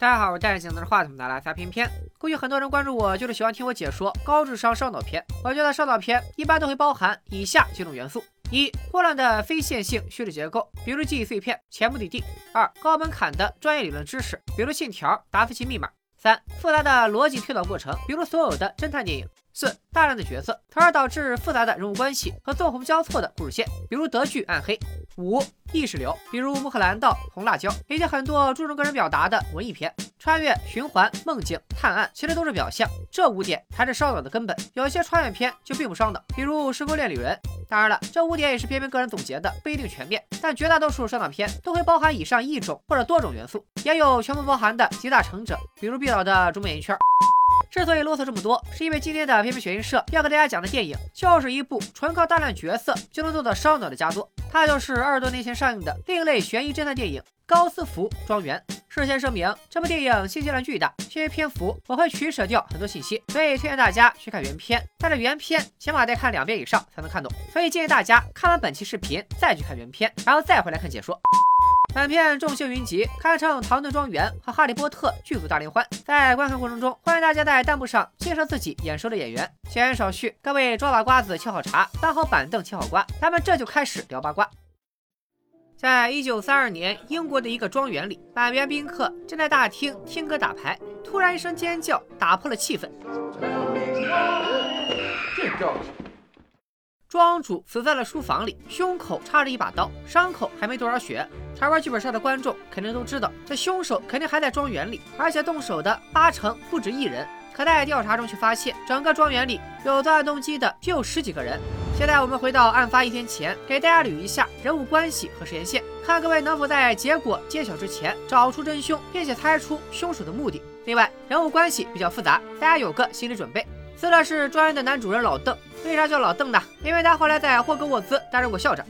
大家好，我戴着镜子的话筒拿来撒片片。估计很多人关注我，就是喜欢听我解说高智商烧脑片。我觉得烧脑片一般都会包含以下几种元素：一、混乱的非线性叙事结构，比如记忆碎片、前目的地；二、高门槛的专业理论知识，比如信条、达芬奇密码；三、复杂的逻辑推导过程，比如所有的侦探电影。四、大量的角色，从而导致复杂的人物关系和纵横交错的故事线，比如德剧《暗黑》。五、意识流，比如《穆赫兰道》《红辣椒》，以及很多注重个人表达的文艺片。穿越、循环、梦境、探案，其实都是表象。这五点才是烧脑的根本。有些穿越片就并不烧脑，比如《时空恋旅人》。当然了，这五点也是偏偏个人总结的，不一定全面。但绝大多数烧脑片都会包含以上一种或者多种元素，也有全部包含的集大成者，比如毕导的《逐梦演艺圈》。之所以啰嗦这么多，是因为今天的偏偏雪映社要给大家讲的电影，就是一部纯靠大量角色就能做到烧脑的佳作。它就是二十多年前上映的另类悬疑侦探电影《高斯福庄园》。事先声明，这部电影信息量巨大，因为篇幅我会取舍掉很多信息，所以推荐大家去看原片。但是原片起码得看两遍以上才能看懂，所以建议大家看完本期视频再去看原片，然后再回来看解说。本片众星云集，堪称《唐顿庄园》和《哈利波特》剧组大联欢。在观看过程中，欢迎大家在弹幕上介绍自己眼熟的演员。闲言少叙，各位抓把瓜子，沏好茶，搬好板凳，切好瓜，咱们这就开始聊八卦。在一九三二年，英国的一个庄园里，满园宾客正在大厅听歌打牌，突然一声尖叫打破了气氛。这叫什么庄主死在了书房里，胸口插着一把刀，伤口还没多少血。台湾剧本杀的观众肯定都知道，这凶手肯定还在庄园里，而且动手的八成不止一人。可在调查中却发现，整个庄园里有作案动机的就十几个人。现在我们回到案发一天前，给大家捋一下人物关系和时间线，看各位能否在结果揭晓之前找出真凶，并且猜出凶手的目的。另外，人物关系比较复杂，大家有个心理准备。死的是庄园的男主人老邓，为啥叫老邓呢？因为他后来在霍格沃兹担任过校长。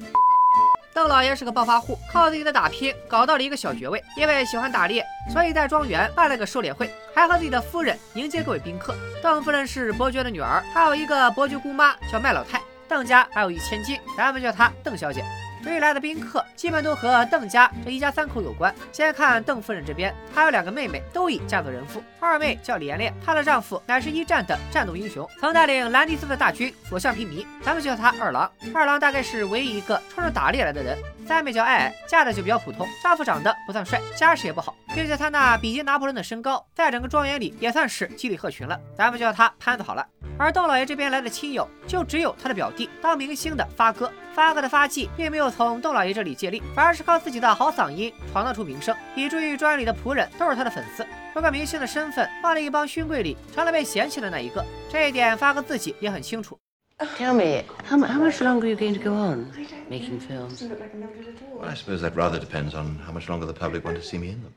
邓老爷是个暴发户，靠自己的打拼搞到了一个小爵位。因为喜欢打猎，所以在庄园办了个狩猎会，还和自己的夫人迎接各位宾客。邓夫人是伯爵的女儿，还有一个伯爵姑妈叫麦老太。邓家还有一千金，咱们叫她邓小姐。未来的宾客基本都和邓家这一家三口有关。先看邓夫人这边，她有两个妹妹，都已嫁作人妇。二妹叫连连，她的丈夫乃是一战的战斗英雄，曾带领兰迪斯的大军所向披靡，咱们叫他二郎。二郎大概是唯一一个冲着打猎来的人。三妹叫艾艾，嫁的就比较普通，丈夫长得不算帅，家世也不好，并且她那比肩拿破仑的身高，在整个庄园里也算是鸡里鹤群了，咱们叫他潘子好了。而邓老爷这边来的亲友，就只有他的表弟，当明星的发哥。发哥的发迹并没有从邓老爷这里借力，反而是靠自己的好嗓音闯荡出名声，以至于庄园里的仆人都是他的粉丝。这个明星的身份，换了一帮勋贵里，成了被嫌弃的那一个。这一点发哥自己也很清楚。Tell me, how, how much longer are you going to go on making films? Well, I suppose that rather depends on how much longer the public want to see me in them.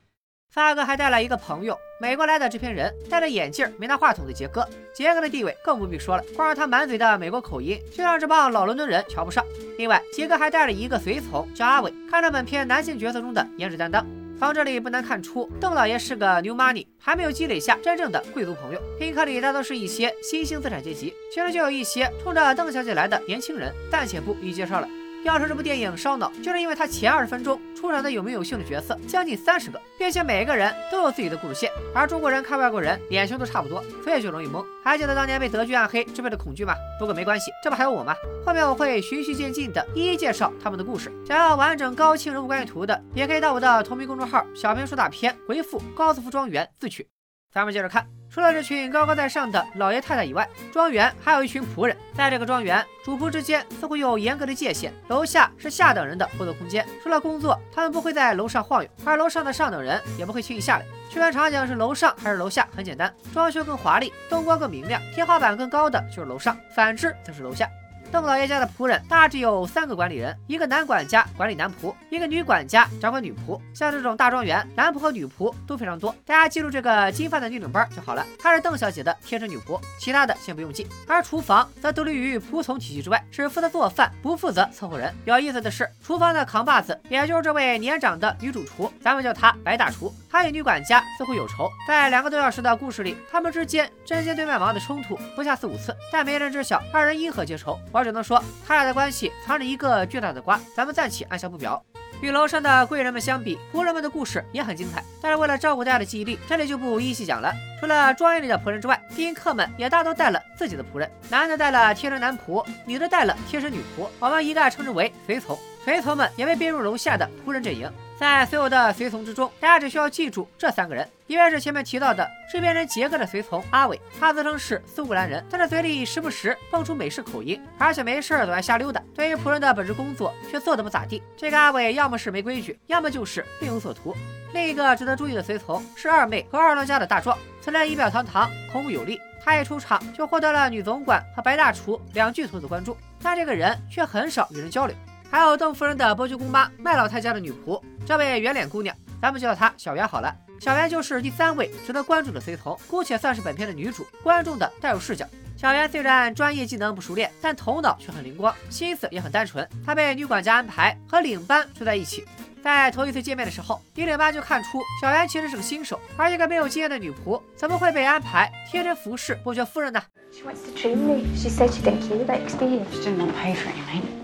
发哥还带了一个朋友，美国来的制片人，戴着眼镜没拿话筒的杰哥。杰哥的地位更不必说了，光是他满嘴的美国口音，就让这帮老伦敦人瞧不上。另外，杰哥还带了一个随从，叫阿伟，看着本片男性角色中的颜值担当。从这里不难看出，邓老爷是个 new money，还没有积累下真正的贵族朋友。宾客里大多是一些新兴资产阶级，其中就有一些冲着邓小姐来的年轻人，暂且不一一介绍了。要说这部电影烧脑，就是因为它前二十分钟出场的有名有姓的角色将近三十个，并且每个人都有自己的故事线，而中国人看外国人脸型都差不多，所以就容易懵。还记得当年被德剧暗黑支配的恐惧吗？不过没关系，这不还有我吗？后面我会循序渐进的一一介绍他们的故事。想要完整高清人物关系图的，也可以到我的同名公众号“小编说大片”回复“高斯夫庄园”自取。咱们接着看。除了这群高高在上的老爷太太以外，庄园还有一群仆人。在这个庄园，主仆之间似乎有严格的界限。楼下是下等人的活动空间，除了工作，他们不会在楼上晃悠；而楼上的上等人也不会轻易下来。区分场景是楼上还是楼下，很简单，装修更华丽，灯光更明亮，天花板更高的就是楼上，反之则是楼下。邓老爷家的仆人大致有三个管理人，一个男管家管理男仆，一个女管家掌管女仆。像这种大庄园，男仆和女仆都非常多。大家记住这个金发的女领班就好了，她是邓小姐的贴身女仆，其他的先不用记。而厨房则独立于仆从体系之外，只负责做饭，不负责伺候人。有意思的是，厨房的扛把子也就是这位年长的女主厨，咱们叫她白大厨。她与女管家似乎有仇，在两个多小时的故事里，他们之间针尖对麦芒的冲突不下四五次，但没人知晓二人因何结仇。而只能说，他俩的关系藏着一个巨大的瓜，咱们暂且按下不表。与楼上的贵人们相比，仆人们的故事也很精彩。但是为了照顾大家的记忆力，这里就不一细讲了。除了庄园里的仆人之外，宾客们也大都带了自己的仆人，男的带了贴身男仆，女的带了贴身女仆，我们一概称之为随从。随从们也被编入楼下的仆人阵营。在所有的随从之中，大家只需要记住这三个人：一位是前面提到的制片人杰克的随从阿伟，他自称是苏格兰人，但是嘴里时不时蹦出美式口音，而且没事总爱瞎溜达。对于仆人的本职工作却做得不咋地。这个阿伟要么是没规矩，要么就是另有所图。另一个值得注意的随从是二妹和二郎家的大壮，此人仪表堂堂，孔武有力，他一出场就获得了女总管和白大厨两巨头的关注，但这个人却很少与人交流。还有邓夫人的伯爵姑妈麦老太家的女仆，这位圆脸姑娘，咱们就叫她小圆好了。小圆就是第三位值得关注的随从，姑且算是本片的女主，观众的代入视角。小圆虽然专业技能不熟练，但头脑却很灵光，心思也很单纯。她被女管家安排和领班住在一起，在头一次见面的时候，一领班就看出小圆其实是个新手，而一个没有经验的女仆怎么会被安排贴身服侍伯爵夫人呢？She wants to train me. She said she'd get you the experience. She didn't pay for anything.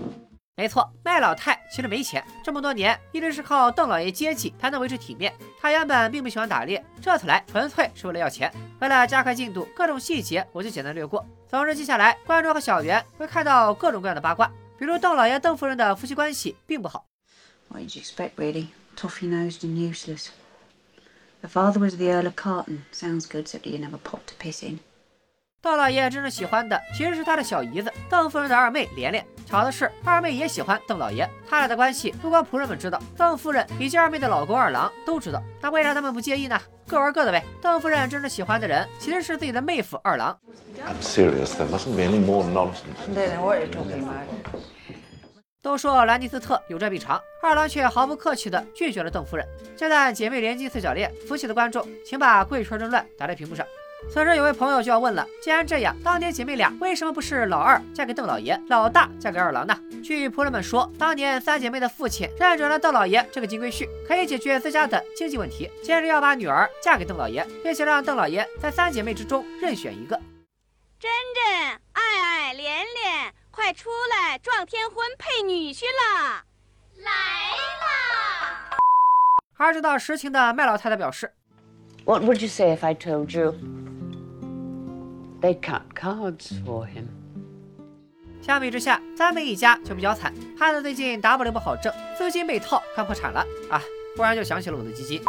没错，麦老太其实没钱，这么多年一直是靠邓老爷接济才能维持体面。她原本并不喜欢打猎，这次来纯粹是为了要钱。为了加快进度，各种细节我就简单略过。总之，接下来观众和小圆会看到各种各样的八卦，比如邓老爷、邓夫人的夫妻关系并不好。What did you expect, really? Toffee-nosed and useless. The father was the Earl of Carton. Sounds good, except he never popped to piss in. 邓老爷真正喜欢的其实是他的小姨子邓夫人的二妹莲莲。巧的是，二妹也喜欢邓老爷，他俩的关系不光仆人们知道，邓夫人以及二妹的老公二郎都知道。那为啥他们不介意呢？各玩各的呗。邓夫人真正喜欢的人其实是自己的妹夫二郎。都说兰尼斯特有债必偿，二郎却毫不客气地拒绝了邓夫人。这段姐妹连金四角恋，服气的观众请把贵圈争乱打在屏幕上。此时有位朋友就要问了：既然这样，当年姐妹俩为什么不是老二嫁给邓老爷，老大嫁给二郎呢？据仆人们说，当年三姐妹的父亲认准了邓老爷这个金龟婿，可以解决自家的经济问题，接着要把女儿嫁给邓老爷，并且让邓老爷在三姐妹之中任选一个。珍珍、爱爱、莲莲，快出来，撞天婚配女婿了！来啦！而知道实情的麦老太太表示：“What would you say if I told you？” They cut cards for him。相比之下，咱们一家就比较惨。汉子最近 W 不好挣，资金被套，快破产了啊！忽然就想起了我的基金。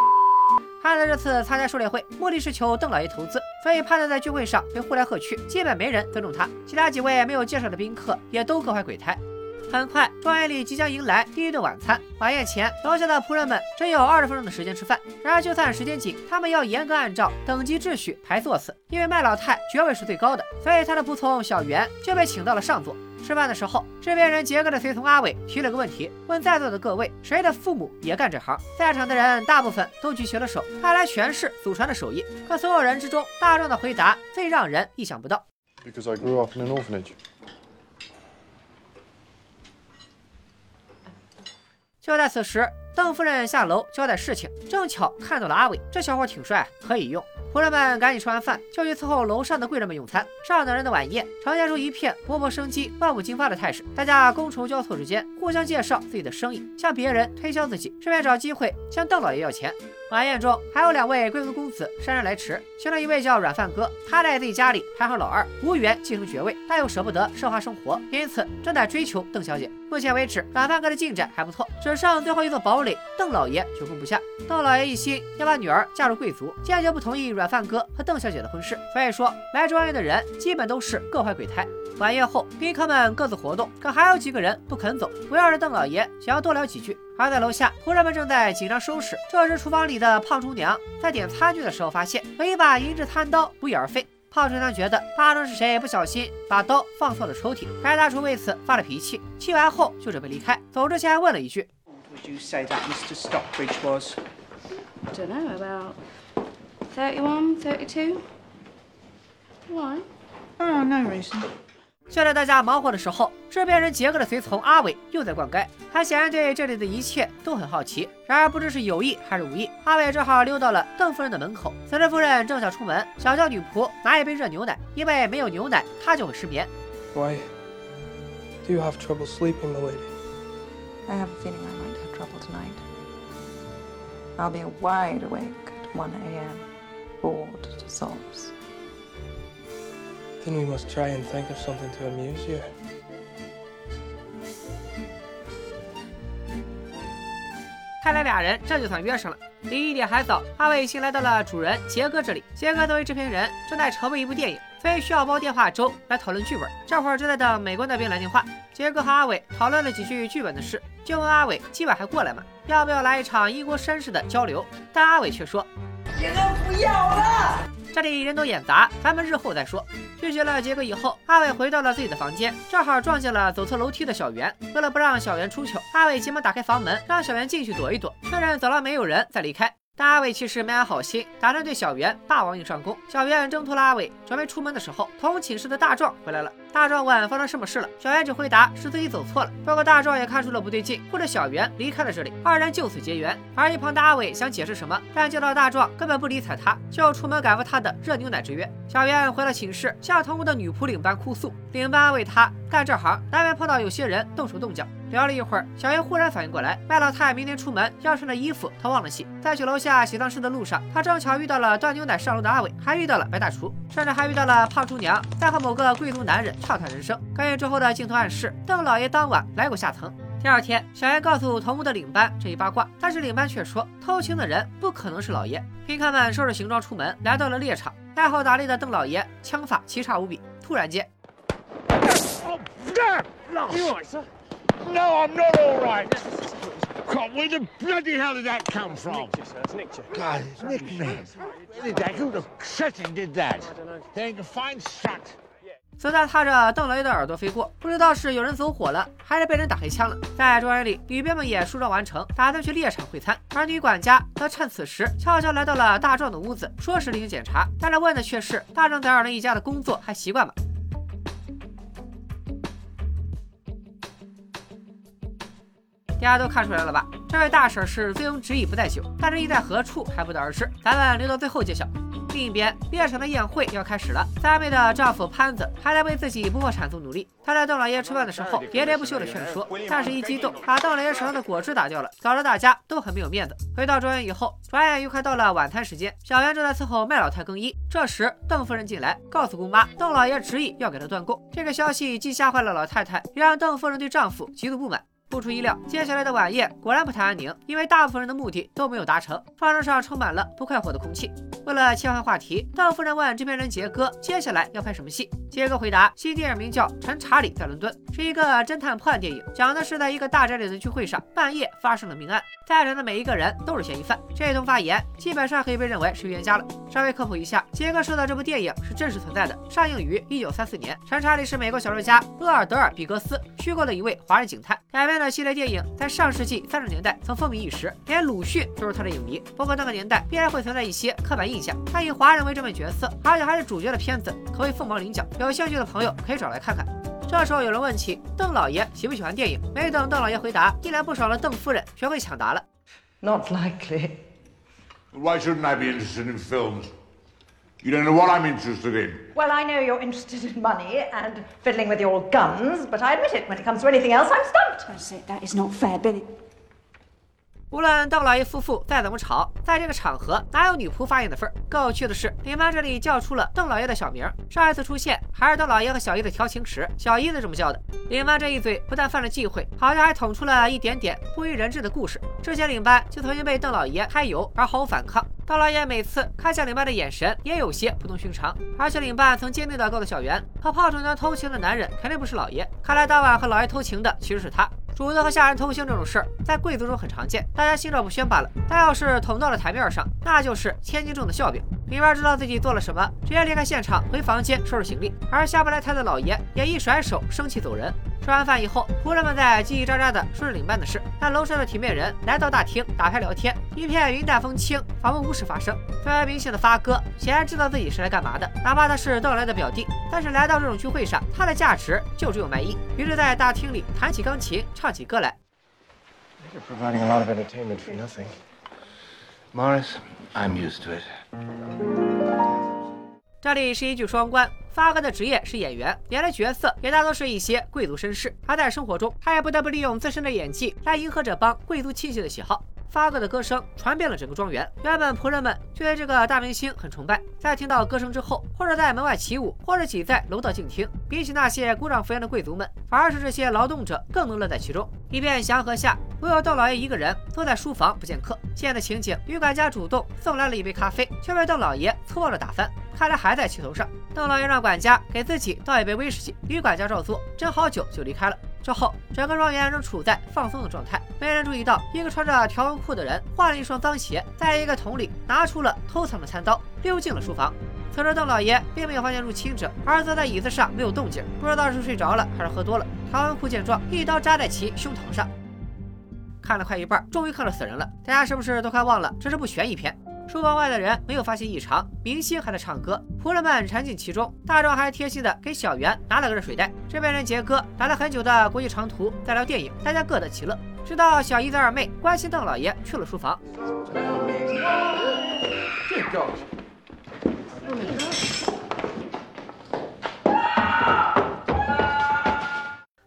汉子这次参加狩猎会，目的是求邓老爷投资，所以汉子在聚会上被呼来喝去，基本没人尊重他。其他几位没有介绍的宾客也都各怀鬼胎。很快，庄园里即将迎来第一顿晚餐。晚宴前，楼下的仆人们只有二十分钟的时间吃饭。然而，就算时间紧，他们要严格按照等级秩序排座次。因为麦老太爵位是最高的，所以他的仆从小袁就被请到了上座。吃饭的时候，制片人杰克的随从阿伟提了个问题，问在座的各位谁的父母也干这行。在场的人大部分都举起了手，看来全是祖传的手艺。可所有人之中，大壮的回答最让人意想不到。就在此时，邓夫人下楼交代事情，正巧看到了阿伟，这小伙挺帅，可以用。仆人们赶紧吃完饭，就去伺候楼上的贵人们用餐。上等人的晚宴呈现出一片勃勃生机、万物竞发的态势，大家觥筹交错之间，互相介绍自己的生意，向别人推销自己，顺便找机会向邓老爷要钱。晚宴中还有两位贵族公子姗姗来迟，其中一位叫软饭哥，他在自己家里排行老二，无缘继承爵位，但又舍不得奢华生活，因此正在追求邓小姐。目前为止，软饭哥的进展还不错，只剩最后一座堡垒，邓老爷久攻不下。邓老爷一心要把女儿嫁入贵族，坚决不同意软饭哥和邓小姐的婚事，所以说来庄园的人基本都是各怀鬼胎。晚宴后，宾客们各自活动，可还有几个人不肯走，围绕着邓老爷想要多聊几句。而在楼下，仆人们正在紧张收拾。这时，厨房里的胖厨娘在点餐具的时候，发现有一把银质餐刀不翼而飞。胖厨娘觉得八成是谁不小心把刀放错了抽屉，白大厨为此发了脾气。气完后就准备离开，走之前还问了一句：“Would you say that Mr. Stockbridge was?” Don't know about thirty-one, thirty-two. Why? Oh, no reason. 就在大家忙活的时候，制片人杰克的随从阿伟又在灌溉。他显然对这里的一切都很好奇。然而不知是有意还是无意，阿伟正好溜到了邓夫人的门口。此时夫人正想出门，想叫女仆拿一杯热牛奶，因为没有牛奶她就会失眠。Why do you have trouble sleeping, my lady? I have a feeling I might have trouble. trouble tonight. I'll be wide awake at 1 a.m., bored to sobs. Then we must try and think of something to amuse you. 看来俩人这就算约上了。离一点还早，阿伟先来到了主人杰哥这里。杰哥作为制片人，正在筹备一部电影，所以需要煲电话粥来讨论剧本。这会儿正在等美国那边来电话。杰哥和阿伟讨论了几句剧本的事，就问阿伟今晚还过来吗？要不要来一场英国绅士的交流？但阿伟却说：“杰哥不要了。”这里人多眼杂，咱们日后再说。拒绝了杰哥以后，阿伟回到了自己的房间，正好撞见了走错楼梯的小袁。为了不让小袁出糗，阿伟急忙打开房门，让小袁进去躲一躲，确认走廊没有人再离开。但阿伟其实没安好心，打算对小袁霸王硬上弓。小袁挣脱了阿伟，准备出门的时候，同寝室的大壮回来了。大壮问发生什么事了，小袁只回答是自己走错了。不过大壮也看出了不对劲，护着小袁离开了这里，二人就此结缘。而一旁的阿伟想解释什么，但见到大壮根本不理睬他，就出门赶赴他的热牛奶之约。小袁回了寝室，向同屋的女仆领班哭诉，领班安慰他，干这行难免碰到有些人动手动脚。聊了一会儿，小袁忽然反应过来，麦老太明天出门要穿的衣服，他忘了洗。在去楼下洗脏尸的路上，他正巧遇到了端牛奶上楼的阿伟，还遇到了白大厨，甚至还遇到了胖厨娘在和某个贵族男人畅谈人生。根据之后的镜头暗示，邓老爷当晚来过下层。第二天，小爷告诉同屋的领班这一八卦，但是领班却说偷情的人不可能是老爷。宾客们收拾行装出门，来到了猎场。爱好打猎的邓老爷枪法奇差无比，突然间。子弹踏着邓老爷的耳朵飞过，不知道是有人走火了，还是被人打黑枪了。在庄园里，女兵们也梳妆完成，打算去猎场会餐。而女管家则趁此时悄悄来到了大壮的屋子，说是例行检查，但是问的却是大壮在二人一家的工作还习惯吗？大家都看出来了吧？这位大婶是醉翁之意不在酒，但是意在何处还不得而知。咱们留到最后揭晓。另一边，猎场的宴会要开始了。三妹的丈夫潘子还在为自己不破产做努力。他在邓老爷吃饭的时候喋喋不休的劝说，但是一激动，把邓老爷手上的果汁打掉了，搞得大家都很没有面子。回到庄园以后，转眼又快到了晚餐时间。小袁正在伺候麦老太更衣。这时，邓夫人进来，告诉姑妈，邓老爷执意要给她断供。这个消息既吓坏了老太太，也让邓夫人对丈夫极度不满。不出意料，接下来的晚宴果然不太安宁，因为大部分人的目的都没有达成，饭桌上充满了不快活的空气。为了切换话题，邓夫人问制片人杰哥接下来要拍什么戏。杰哥回答：新电影名叫《陈查理在伦敦》，是一个侦探破案电影，讲的是在一个大宅里的聚会上，半夜发生了命案，在场的每一个人都是嫌疑犯。这通发言基本上可以被认为是预言家了。稍微科普一下，杰哥说的这部电影是真实存在的，上映于一九三四年。陈查理是美国小说家厄尔德尔·比格斯虚构的一位华人警探，改编的系列电影在上世纪三十年代曾风靡一时，连鲁迅都是他的影迷。不过那个年代必然会存在一些刻板印象，他以华人为正面角色，而且还是主角的片子可谓凤毛麟角。有兴趣的朋友可以找来看看。这时候有人问起邓老爷喜不喜欢电影，没等邓老爷回答，一脸不爽的邓夫人学会抢答了。Not likely. Why shouldn't I be interested in films? You don't know what I'm interested in. Well, I know you're interested in money and fiddling with your guns, but I admit it, when it comes to anything else, I'm stumped. I say, that is not fair, Billy. 无论邓老爷夫妇再怎么吵，在这个场合哪有女仆发言的份儿？更有趣的是，领班这里叫出了邓老爷的小名，上一次出现还是邓老爷和小姨子调情时，小姨子这么叫的。领班这一嘴不但犯了忌讳，好像还捅出了一点点不为人知的故事。之前领班就曾经被邓老爷揩油而毫无反抗，邓老爷每次看向领班的眼神也有些不同寻常，而且领班曾坚定地告诉小袁，和炮手娘偷情的男人肯定不是老爷，看来当晚和老爷偷情的其实是他。主子和下人偷腥这种事儿，在贵族中很常见，大家心照不宣罢了。但要是捅到了台面上，那就是千斤重的笑柄。领班知道自己做了什么，直接离开现场，回房间收拾行李。而下不来台的老爷也一甩手，生气走人。吃完饭以后，仆人们在叽叽喳喳的说着领班的事。但楼上的体面人来到大厅打开聊天，一片云淡风轻，仿佛无事发生。虽然明显的发哥显然知道自己是来干嘛的，哪怕他是到来的表弟，但是来到这种聚会上，他的价值就只有卖艺。于是，在大厅里弹起钢琴，唱起歌来。Providing a lot of entertainment for nothing. Morris, I'm used to it. 这里是一句双关。发哥的职业是演员，演的角色也大多是一些贵族绅士，而在生活中，他也不得不利用自身的演技来迎合这帮贵族亲戚的喜好。发哥的歌声传遍了整个庄园，原本仆人们就对这个大明星很崇拜，在听到歌声之后，或者在门外起舞，或者挤在楼道静听，比起那些鼓掌扶摇的贵族们，反而是这些劳动者更能乐在其中。一片祥和下，唯有邓老爷一个人坐在书房不见客。见的情景，女管家主动送来了一杯咖啡，却被邓老爷错了打翻，看来还在气头上。邓老爷让管家给自己倒一杯威士忌，女管家照做，斟好酒就离开了。之后，整个庄园仍处在放松的状态，没人注意到一个穿着条纹裤的人换了一双脏鞋，在一个桶里拿出了偷藏的餐刀，溜进了书房。此时，邓老爷并没有发现入侵者，而坐在椅子上没有动静，不知道是睡着了还是喝多了。条纹裤见状，一刀扎在其胸膛上。看了快一半，终于看到死人了。大家是不是都快忘了这是部悬疑片？书房外的人没有发现异常，明星还在唱歌，仆人们沉浸其中。大壮还贴心的给小袁拿了个热水袋。这边人杰哥打了很久的国际长途，在聊电影，大家各得其乐。直到小姨子二妹关心邓老爷去了书房。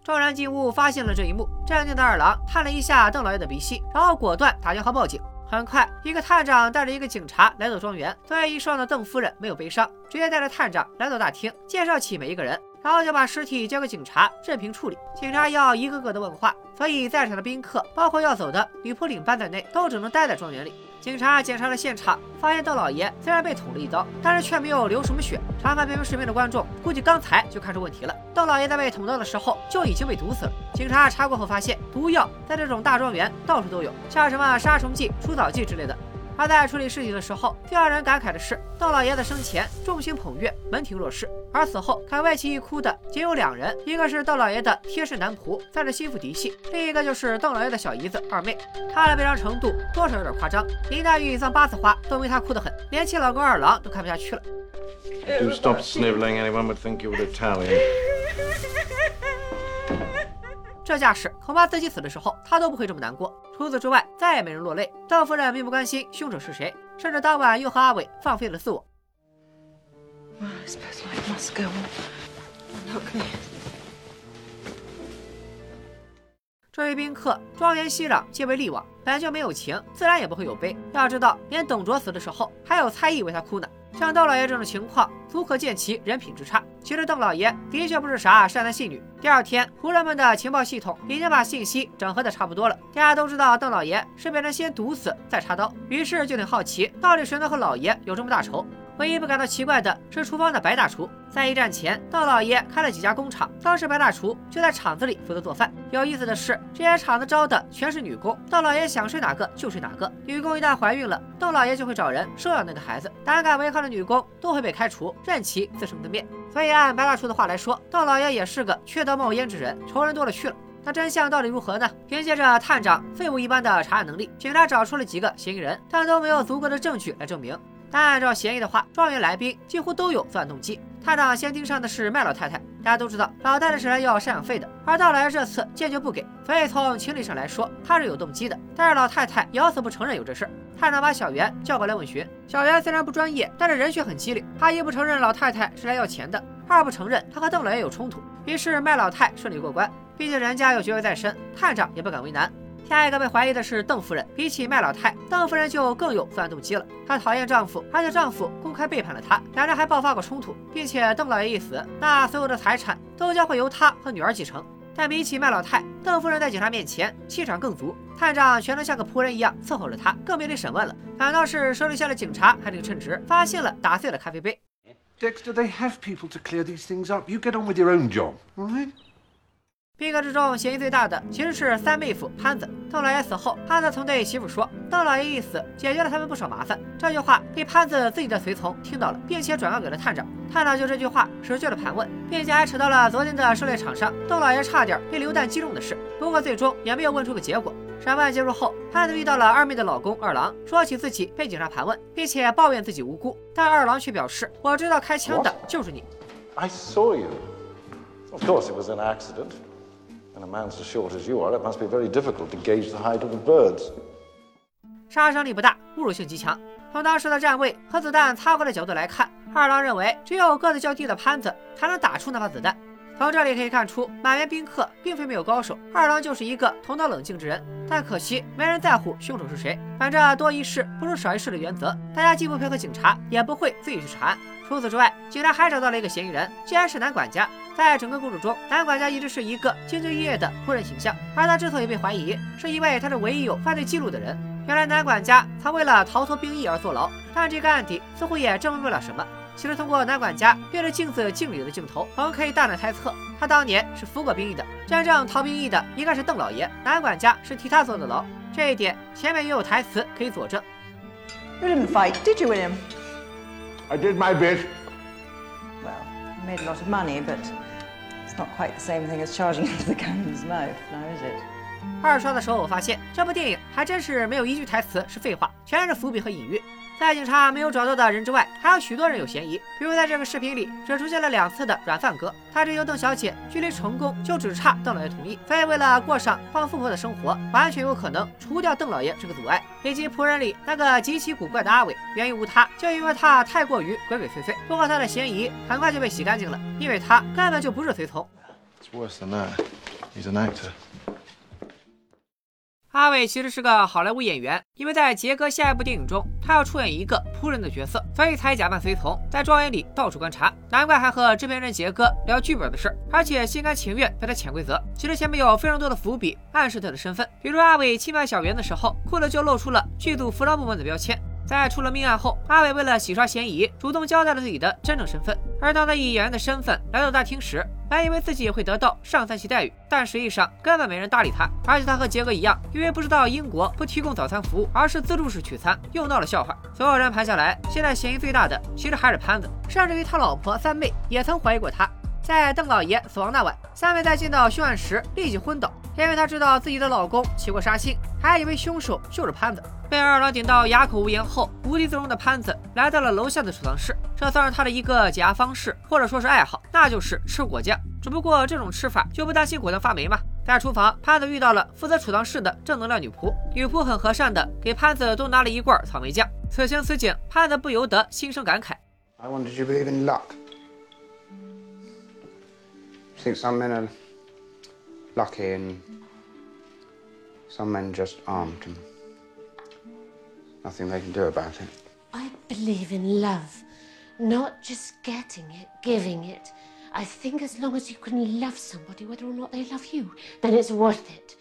众人进屋发现了这一幕，镇定的二郎探了一下邓老爷的鼻息，然后果断打电话报警。很快，一个探长带着一个警察来到庄园。作为一双的邓夫人没有悲伤，直接带着探长来到大厅，介绍起每一个人，然后就把尸体交给警察任凭处理。警察要一个个的问话，所以在场的宾客，包括要走的女仆领班在内，都只能待在庄园里。警察检查了现场，发现邓老爷虽然被捅了一刀，但是却没有流什么血。查看屏幕视频的观众估计刚才就看出问题了。邓老爷在被捅刀的时候就已经被毒死了。警察查过后发现，毒药在这种大庄园到处都有，像什么杀虫剂、除草剂之类的。而在处理尸体的时候，最让人感慨的是，邓老爷子生前众星捧月，门庭若市，而死后看外戚一哭的仅有两人，一个是邓老爷的贴身男仆，算是心腹嫡系；另一个就是邓老爷的小姨子二妹。她的悲伤程度多少有点夸张，林黛玉葬八次花都没她哭得狠，连其老公二郎都看不下去了。Do stop sniveling, anyone would think you were Italian. 这架势，恐怕自己死的时候，他都不会这么难过。除此之外，再也没人落泪。邓夫人并不关心凶手是谁，甚至当晚又和阿伟放飞了自我。这位宾客，庄园熙攘，皆为利往，本就没有情，自然也不会有悲。要知道，连董卓死的时候，还有蔡邕为他哭呢。像邓老爷这种情况，足可见其人品之差。其实邓老爷的确不是啥善男信女。第二天，仆人们的情报系统已经把信息整合的差不多了。大家都知道邓老爷是被人先毒死再插刀，于是就挺好奇，到底谁能和老爷有这么大仇？唯一不感到奇怪的是厨房的白大厨。在一战前，邓老爷开了几家工厂，当时白大厨就在厂子里负责做饭。有意思的是，这些厂子招的全是女工，邓老爷想睡哪个就睡哪个。女工一旦怀孕了，邓老爷就会找人收养那个孩子。胆敢违抗的女工都会被开除，任其自生自灭。所以按白大叔的话来说，道老爷也是个缺德冒烟之人，仇人多了去了。那真相到底如何呢？凭借着探长废物一般的查案能力，警察找出了几个嫌疑人，但都没有足够的证据来证明。但按照嫌疑的话，状元来宾几乎都有作案动机。探长先盯上的是麦老太太，大家都知道老太太是来要赡养费的，而大老爷这次坚决不给，所以从情理上来说，他是有动机的。但是老太太咬死不承认有这事儿。探长把小袁叫过来问询，小袁虽然不专业，但是人却很机灵。他一不承认老太太是来要钱的，二不承认他和邓老爷有冲突。于是麦老太顺利过关，毕竟人家有爵位在身，探长也不敢为难。下一个被怀疑的是邓夫人。比起麦老太，邓夫人就更有作案动机了。她讨厌丈夫，而且丈夫公开背叛了她，两人还爆发过冲突，并且邓老爷一死，那所有的财产都将会由她和女儿继承。但比起麦老太，邓夫人在警察面前气场更足。探长全都像个仆人一样伺候着她，更别提审问了。反倒是手里下的警察还挺称职，发现了打碎了咖啡杯。Dexter, they have people to clear these things up. You get on with your own job, right? 宾客之中嫌疑最大的其实是三妹夫潘子。邓老爷死后，潘子曾对媳妇说：“邓老爷一死，解决了他们不少麻烦。”这句话被潘子自己的随从听到了，并且转告给了探长。探长就这句话持续了盘问，并且还扯到了昨天的狩猎场上邓老爷差点被榴弹击中的事。不过最终也没有问出个结果。审判结束后，潘子遇到了二妹的老公二郎，说起自己被警察盘问，并且抱怨自己无辜。但二郎却表示：“我知道开枪的就是你。” I saw you. Of course, it was an accident. And a man's as short as you are, it must be very difficult to gauge the height of the birds. 杀伤力不大，侮辱性极强。从当时的站位和子弹擦过的角度来看，二郎认为，只有个子较低的潘子才能打出那发子弹。从这里可以看出，满员宾客并非没有高手，二郎就是一个头脑冷静之人。但可惜没人在乎凶手是谁，反正多一事不如少一事的原则，大家既不配合警察，也不会自己去查案。除此之外，警察还找到了一个嫌疑人，竟然是男管家。在整个故事中，男管家一直是一个兢兢业业的仆人形象，而他之所以被怀疑，是因为他是唯一有犯罪记录的人。原来男管家曾为了逃脱兵役而坐牢，但这个案底似乎也证明不了什么。其实，通过男管家对着镜子敬礼的镜头，我们可以大胆猜测，他当年是服过兵役的。真正逃兵役的应该是邓老爷，男管家是替他坐的牢。这一点前面也有台词可以佐证。You didn't fight, did you, William? I did my bit. Well, you made a lot of money, but it's not quite the same thing as charging into the cannon's mouth, now is it? 二刷的时候，我发现这部电影还真是没有一句台词是废话，全是伏笔和隐喻。在警察没有找到的人之外，还有许多人有嫌疑。比如在这个视频里，只出现了两次的软饭哥，他追求邓小姐，距离成功就只差邓老爷同意。所以为了过上傍富婆的生活，完全有可能除掉邓老爷这个阻碍。以及仆人里那个极其古怪的阿伟，原因无他，就因为他太过于鬼鬼祟祟。不过他的嫌疑很快就被洗干净了，因为他根本就不是随从。It's worse than that. He's an actor. 阿伟其实是个好莱坞演员，因为在杰哥下一部电影中，他要出演一个仆人的角色，所以才假扮随从，在庄园里到处观察。难怪还和制片人杰哥聊剧本的事，而且心甘情愿被他潜规则。其实前面有非常多的伏笔暗示他的身份，比如阿伟侵犯小圆的时候，裤子就露出了剧组服装部门的标签。在出了命案后，阿伟为了洗刷嫌疑，主动交代了自己的真正身份。而当他以演员的身份来到大厅时，本以为自己会得到上三级待遇，但实际上根本没人搭理他。而且他和杰哥一样，因为不知道英国不提供早餐服务，而是自助式取餐，又闹了笑话。所有人盘下来，现在嫌疑最大的其实还是潘子，甚至于他老婆三妹也曾怀疑过他。在邓老爷死亡那晚，三妹在见到凶案时立即昏倒，因为她知道自己的老公起过杀心，还以为凶手就是潘子。被二郎顶到哑口无言后，无地自容的潘子来到了楼下的储藏室，这算是他的一个解压方式，或者说是爱好，那就是吃果酱。只不过这种吃法就不担心果酱发霉吗？在厨房，潘子遇到了负责储藏室的正能量女仆，女仆很和善的给潘子多拿了一罐草莓酱。此情此景，潘子不由得心生感慨。I wonder do you believe in luck? think some men are lucky and some men just aren't. Nothing they can do about it. I believe in love, not just getting it, giving it. I think as long as you can love somebody, whether or not they love you, then it's worth it.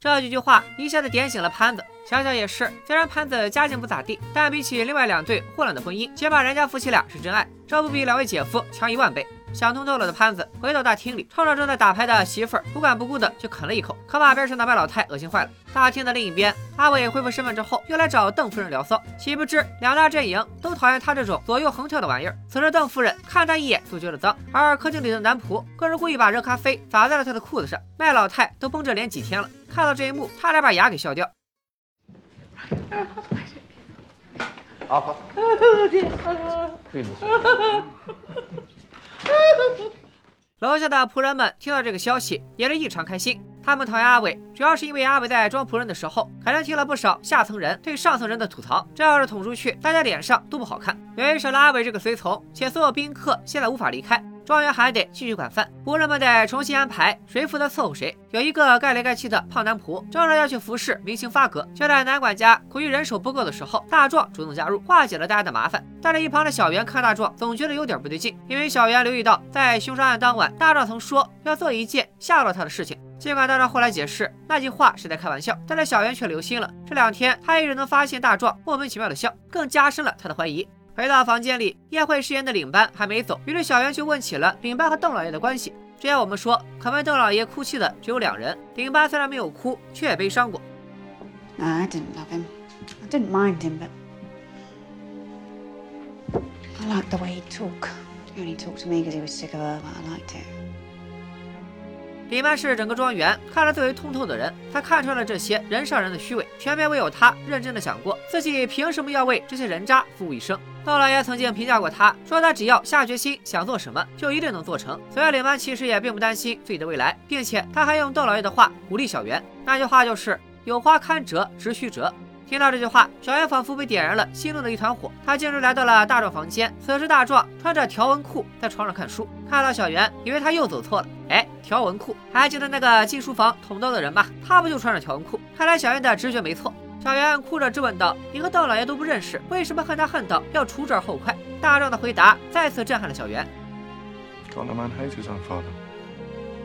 这几句话一下子点醒了潘子。想想也是，虽然潘子家境不咋地，但比起另外两对混乱的婚姻，起码人家夫妻俩是真爱，这不比两位姐夫强一万倍。想通透了的潘子回到大厅里，冲着正在打牌的媳妇儿不管不顾的就啃了一口，可把边上的麦老太恶心坏了。大厅的另一边，阿伟恢复身份之后，又来找邓夫人聊骚，岂不知两大阵营都讨厌他这种左右横跳的玩意儿。此时邓夫人看他一眼就觉得脏，而客厅里的男仆更是故意把热咖啡洒在了他的裤子上。麦老太都绷着脸几天了，看到这一幕，差点把牙给笑掉。阿婆。楼下的仆人们听到这个消息也是异常开心。他们讨厌阿伟，主要是因为阿伟在装仆人的时候，肯定听了不少下层人对上层人的吐槽。这要是捅出去，大家脸上都不好看。由于少了阿伟这个随从，且所有宾客现在无法离开。庄园还得继续管饭，仆人们得重新安排谁负责伺候谁。有一个盖来盖去的胖男仆，正着要去服侍明星发哥，就在男管家苦于人手不够的时候，大壮主动加入，化解了大家的麻烦。但是，一旁的小袁看大壮，总觉得有点不对劲，因为小袁留意到，在凶杀案当晚，大壮曾说要做一件吓到他的事情。尽管大壮后来解释那句话是在开玩笑，但是小袁却留心了。这两天，他一直能发现大壮莫名其妙的笑，更加深了他的怀疑。回到房间里，宴会誓言的领班还没走，于是小袁就问起了领班和邓老爷的关系。之前我们说，肯为邓老爷哭泣的只有两人，领班虽然没有哭，却也悲伤过。No, I didn't love him. I didn't mind him, but I liked the way he talk. He only talked to me because he was sick of her, but I liked it. 李曼是整个庄园看得最为通透的人，他看穿了这些人上人的虚伪，全篇唯有他认真的想过自己凭什么要为这些人渣服务一生。窦老爷曾经评价过他，说他只要下决心想做什么，就一定能做成。所以李曼其实也并不担心自己的未来，并且他还用窦老爷的话鼓励小袁，那句话就是有花堪折直须折。听到这句话，小圆仿佛被点燃了心中的一团火。他径直来到了大壮房间。此时大壮穿着条纹裤在床上看书，看到小圆，以为他又走错了。哎，条纹裤，还记得那个进书房捅刀的人吗？他不就穿着条纹裤？看来小圆的直觉没错。小圆哭着质问道：“你和道老爷都不认识，为什么恨他恨到要除之而后快？”大壮的回答再次震撼了小圆。之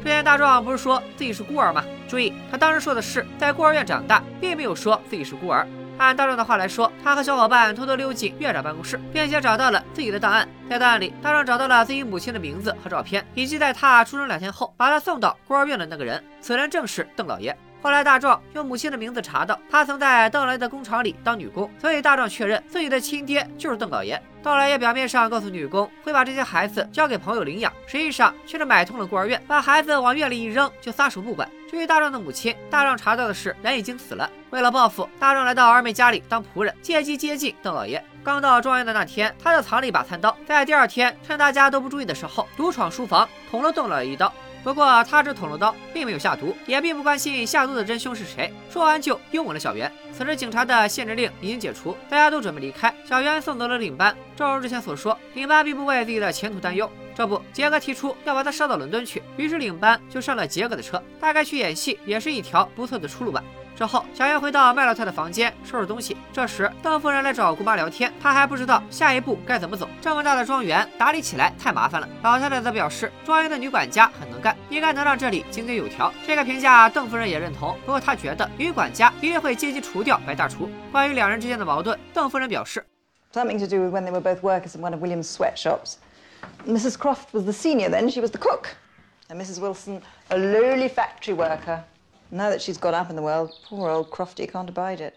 前大壮不是说自己是孤儿吗？注意，他当时说的是在孤儿院长大，并没有说自己是孤儿。按大壮的话来说，他和小伙伴偷偷溜进院长办公室，并且找到了自己的档案。在档案里，大壮找到了自己母亲的名字和照片，以及在他出生两天后把他送到孤儿院的那个人。此人正是邓老爷。后来，大壮用母亲的名字查到，他曾在邓老爷的工厂里当女工，所以大壮确认自己的亲爹就是邓老爷。邓老爷表面上告诉女工会把这些孩子交给朋友领养，实际上却是买通了孤儿院，把孩子往院里一扔就撒手不管。至于大壮的母亲，大壮查到的是人已经死了。为了报复，大壮来到二妹家里当仆人，借机接近邓老爷。刚到庄园的那天，他就藏了一把餐刀，在第二天趁大家都不注意的时候，独闯书房，捅了邓老爷一刀。不过他只捅了刀，并没有下毒，也并不关心下毒的真凶是谁。说完就拥吻了小袁。此时警察的限制令已经解除，大家都准备离开。小袁送走了领班。正如之前所说，领班并不为自己的前途担忧。这不，杰哥提出要把他捎到伦敦去，于是领班就上了杰哥的车。大概去演戏也是一条不错的出路吧。之后，小圆回到麦老太的房间收拾东西。这时，邓夫人来找姑妈聊天，她还不知道下一步该怎么走。这么大的庄园，打理起来太麻烦了。老太太则表示，庄园的女管家很能干，应该能让这里井井有条。这个评价，邓夫人也认同。不过她觉得女管家一定会借机除掉白大厨。关于两人之间的矛盾，邓夫人表示，something to do with when they were both workers in one of William's sweatshops. Mrs. Croft was the senior then; she was the cook, and Mrs. Wilson a lowly factory worker. Now that she's got up in the world, poor old Crofty can't abide it.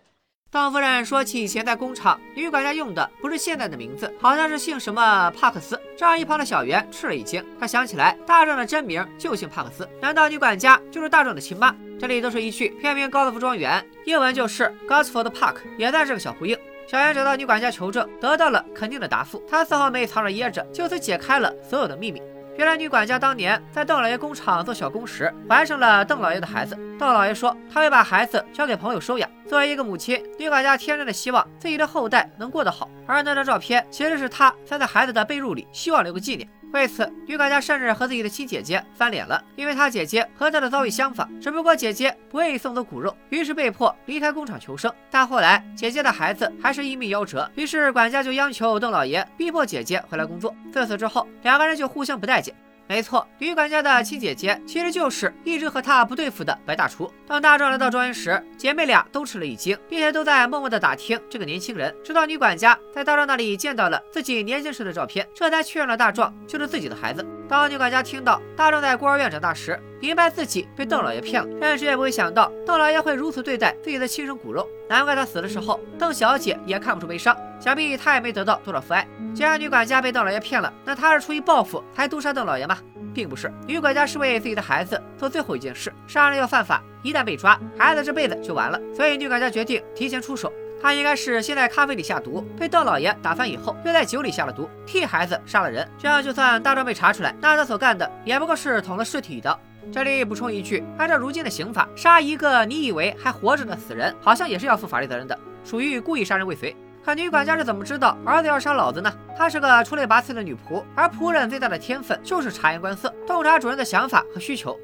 邓夫人说起以前在工厂，女管家用的不是现在的名字，好像是姓什么帕克斯。这让一旁的小圆吃了一惊。他想起来，大壮的真名就姓帕克斯，难道女管家就是大壮的亲妈？这里都是一句片名高斯福庄园，英文就是 Gosford Park，也算是个小呼应。小圆找到女管家求证，得到了肯定的答复。她丝毫没藏着掖着，就此解开了所有的秘密。原来女管家当年在邓老爷工厂做小工时，怀上了邓老爷的孩子。邓老爷说他会把孩子交给朋友收养。作为一个母亲，女管家天真的希望自己的后代能过得好。而那张照片其实是她塞在孩子的被褥里，希望留个纪念。为此，女管家甚至和自己的亲姐姐翻脸了，因为她姐姐和她的遭遇相反，只不过姐姐不愿意送走骨肉，于是被迫离开工厂求生。但后来姐姐的孩子还是一命夭折，于是管家就央求邓老爷逼迫姐姐回来工作。自此之后，两个人就互相不待见。没错，女管家的亲姐姐其实就是一直和她不对付的白大厨。当大壮来到庄园时，姐妹俩都吃了一惊，并且都在默默的打听这个年轻人。直到女管家在大壮那里见到了自己年轻时的照片，这才确认了大壮就是自己的孩子。当女管家听到大壮在孤儿院长大时，明白自己被邓老爷骗了，但是也不会想到邓老爷会如此对待自己的亲生骨肉。难怪他死的时候，邓小姐也看不出悲伤，想必她也没得到多少父爱。既然女管家被邓老爷骗了，那她是出于报复才毒杀邓老爷吗？并不是，女管家是为自己的孩子做最后一件事。杀人要犯法，一旦被抓，孩子这辈子就完了。所以女管家决定提前出手。她应该是先在咖啡里下毒，被邓老爷打翻以后，又在酒里下了毒，替孩子杀了人。这样就算大壮被查出来，那他所干的也不过是捅了尸体一刀。这里补充一句，按照如今的刑法，杀一个你以为还活着的死人，好像也是要负法律责任的，属于故意杀人未遂。可女管家是怎么知道儿子要杀老子呢？她是个出类拔萃的女仆，而仆人最大的天分就是察言观色，洞察主人的想法和需求。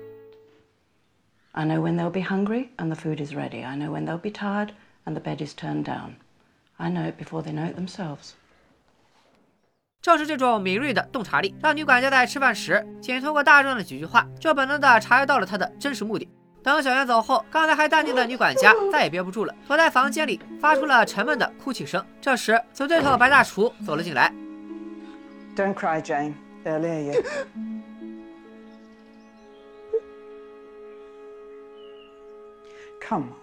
I know when they'll be hungry and the food is ready. I know when they'll be tired and the bed is turned down. I know it before they know it themselves. 正是这种敏锐的洞察力，让女管家在吃饭时，仅通过大壮的几句话，就本能的察觉到了他的真实目的。等小圆走后，刚才还淡定的女管家再也憋不住了，躲在房间里发出了沉闷的哭泣声。这时，死对头白大厨走了进来。Don't cry, Jane. They'll hear you. Come on.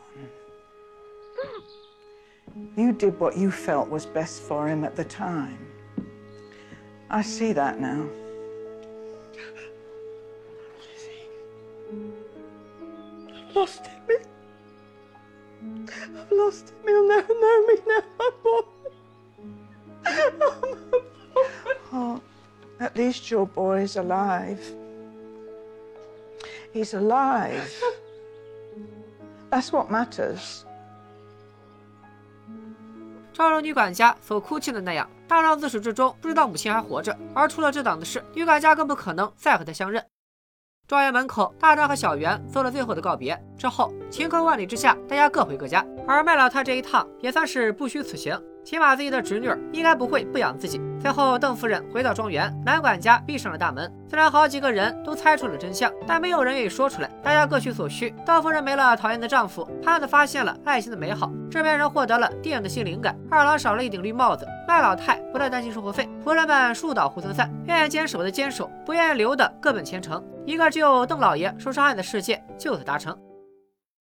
You did what you felt was best for him at the time. I see that now. I've lost him. I've lost him. He'll never know me now. My boy. Oh, my boy. Oh, at least your boy is alive. He's alive. That's what matters. 正如女管家所哭泣的那样，大壮自始至终不知道母亲还活着，而出了这档子事，女管家更不可能再和他相认。庄园门口，大壮和小袁做了最后的告别。之后，晴空万里之下，大家各回各家。而麦老太这一趟也算是不虚此行。起码自己的侄女应该不会不养自己。最后，邓夫人回到庄园，男管家闭上了大门。虽然好几个人都猜出了真相，但没有人愿意说出来。大家各取所需。邓夫人没了讨厌的丈夫，潘子发现了爱情的美好。这边人获得了电影的新灵感。二郎少了一顶绿帽子。麦老太不再担心生活费。仆人们树倒猢狲散，愿意坚守的坚守，不愿意留的各奔前程。一个只有邓老爷受伤害的世界就此达成。《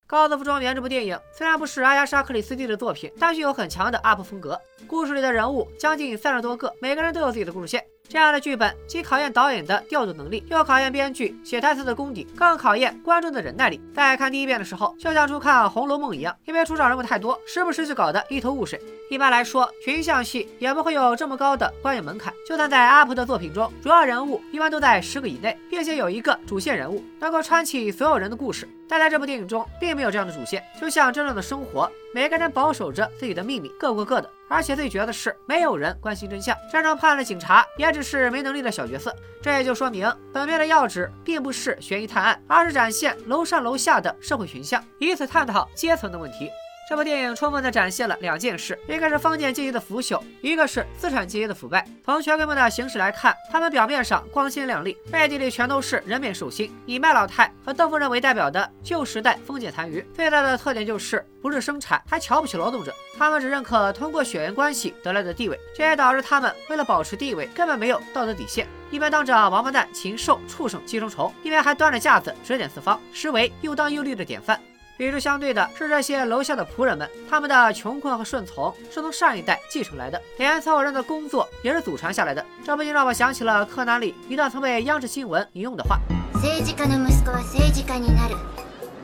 高斯夫庄园》这部电影虽然不是阿加莎·克里斯蒂的作品，但具有很强的 UP 风格。故事里的人物将近三十多个，每个人都有自己的故事线。这样的剧本既考验导演的调度能力，又考验编剧写台词的功底，更考验观众的忍耐力。在看第一遍的时候，就像初看《红楼梦》一样，因为出场人物太多，时不时就搞得一头雾水。一般来说，群像戏也不会有这么高的观影门槛。就算在 UP 的作品中，主要人物一般都在十个以内，并且有一个主线人物能够穿起所有人的故事。但在这部电影中，并没有这样的主线，就像真正的生活，每个人保守着自己的秘密，各过各的。而且最绝的是，没有人关心真相，真正判案的警察也只是没能力的小角色。这也就说明，本片的要旨并不是悬疑探案，而是展现楼上楼下的社会群像，以此探讨阶层的问题。这部电影充分地展现了两件事：一个是封建阶级的腐朽，一个是资产阶级的腐败。从全规模的形式来看，他们表面上光鲜亮丽，背地里全都是人面兽心。以麦老太和邓夫人为代表的旧时代封建残余，最大的特点就是不是生产，还瞧不起劳动者。他们只认可通过血缘关系得来的地位，这也导致他们为了保持地位，根本没有道德底线，一边当着王八蛋、禽兽、畜生、寄生虫，一边还端着架子指点四方，实为又当又立的典范。与之相对的是这些楼下的仆人们，他们的穷困和顺从是从上一代继承来的，连凑人的工作也是祖传下来的。这不禁让我想起了柯南里一段曾被央视新闻引用的话：政治家の息子は政治家になる，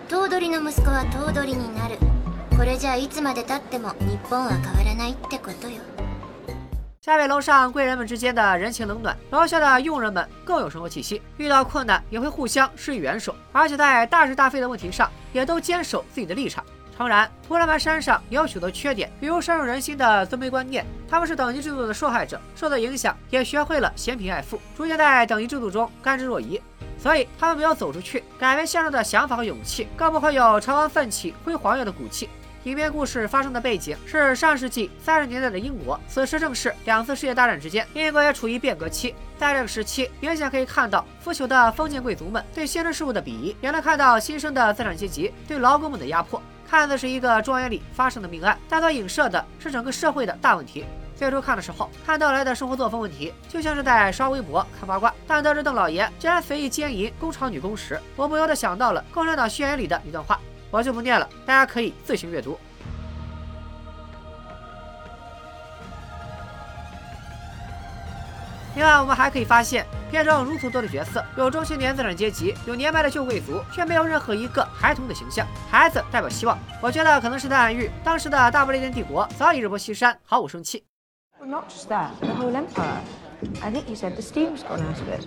頭取の息子は頭取になる。これじゃいつまで経っても日本は変わらないってことよ。 下位楼上贵人们之间的人情冷暖，楼下的佣人们更有生活气息，遇到困难也会互相施以援手，而且在大是大非的问题上也都坚守自己的立场。诚然，仆人们身上也有许多缺点，比如深入人心的尊卑观念，他们是等级制度的受害者，受到影响也学会了嫌贫爱富，逐渐在等级制度中甘之若饴，所以他们没有走出去，改变现状的想法和勇气，更不会有朝王奋起辉煌耀的骨气。影片故事发生的背景是上世纪三十年代的英国，此时正是两次世界大战之间，英国也处于变革期。在这个时期，明显可以看到腐朽的封建贵族们对新生事物的鄙夷，也能看到新生的资产阶级对劳工们的压迫。看似是一个庄园里发生的命案，但所影射的是整个社会的大问题。最初看的时候，看到来的生活作风问题，就像是在刷微博看八卦。但得知邓老爷竟然随意奸淫工厂女工时，我不由得想到了《共产党宣言》里的一段话。我就不念了，大家可以自行阅读。另外，我们还可以发现，片中如此多的角色，有中青年资产阶级，有年迈的旧贵族，却没有任何一个孩童的形象。孩子代表希望，我觉得可能是在暗喻当时的大不列颠帝国早已日薄西山，毫无生气。Not just that, the whole empire. I think he said the steam's gone out of it.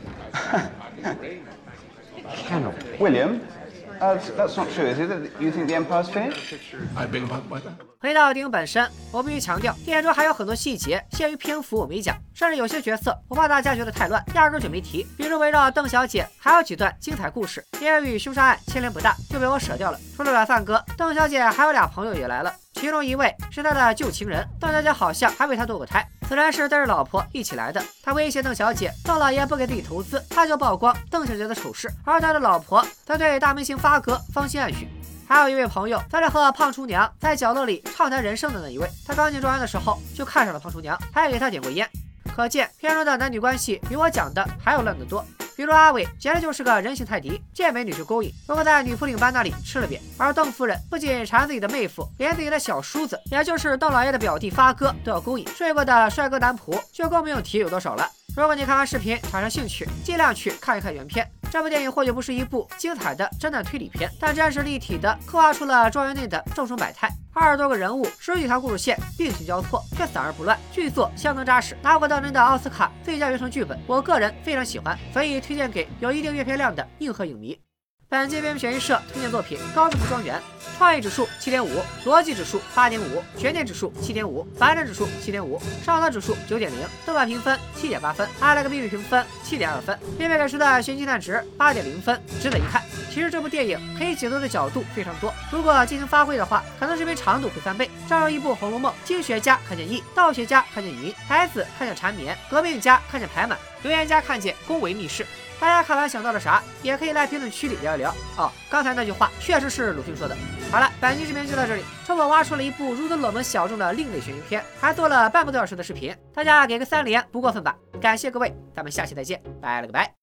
Cannot. William. Uh, that's not true, is it? You think the Empire's finished? I beg your pardon. 回到电影本身，我必须强调，电影中还有很多细节限于篇幅我没讲，甚至有些角色我怕大家觉得太乱，压根就没提。比如围绕邓小姐还有几段精彩故事，电影与凶杀案牵连不大，就被我舍掉了。除了软饭哥，邓小姐还有俩朋友也来了，其中一位是他的旧情人，邓小姐好像还为他堕过胎。此人是带着老婆一起来的，他威胁邓小姐，邓老爷不给自己投资，他就曝光邓小姐的丑事，而他的老婆则对大明星发哥芳心暗许。还有一位朋友，则是和胖厨娘在角落里畅谈人生的那一位。他刚进庄园的时候就看上了胖厨娘，还给她点过烟。可见片中的男女关系比我讲的还要乱得多。比如阿伟简直就是个人形泰迪，见美女就勾引，不过在女仆领班那里吃了瘪。而邓夫人不仅缠自己的妹夫，连自己的小叔子，也就是邓老爷的表弟发哥都要勾引。睡过的帅哥男仆就更不用提有多少了。如果你看完视频产生兴趣，尽量去看一看原片。这部电影或许不是一部精彩的侦探推理片，但真实立体的刻画出了庄园内的众生百态。二十多个人物，十几条故事线并行交错，却散而不乱，剧作相当扎实，拿过当年的奥斯卡最佳原创剧本。我个人非常喜欢，所以推荐给有一定阅片量的硬核影迷。本届编选艺社推荐作品《高字符庄园》，创意指数七点五，逻辑指数八点五，悬念指数七点五，反转指数七点五，上色指数九点零，豆瓣评分七点八分，爱了个秘密评分七点二分，片片给出的悬疑蛋值八点零分，值得一看。其实这部电影可以解读的角度非常多，如果进行发挥的话，可能视频长度会翻倍。正如一部《红楼梦》，经学家看见义，道学家看见云，才子看见缠绵，革命家看见排满，留言家看见宫闱秘事。大家看完想到了啥，也可以来评论区里聊一聊哦。刚才那句话确实是鲁迅说的。好了，本期视频就到这里。趁我挖出了一部如此冷门小众的另类悬疑片，还做了半个多小时的视频，大家给个三连不过分吧？感谢各位，咱们下期再见，拜了个拜。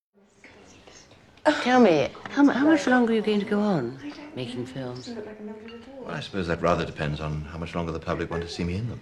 Tell me, how, how much longer are you going to go on making films? Well, I suppose that rather depends on how much longer the public want to see me in them.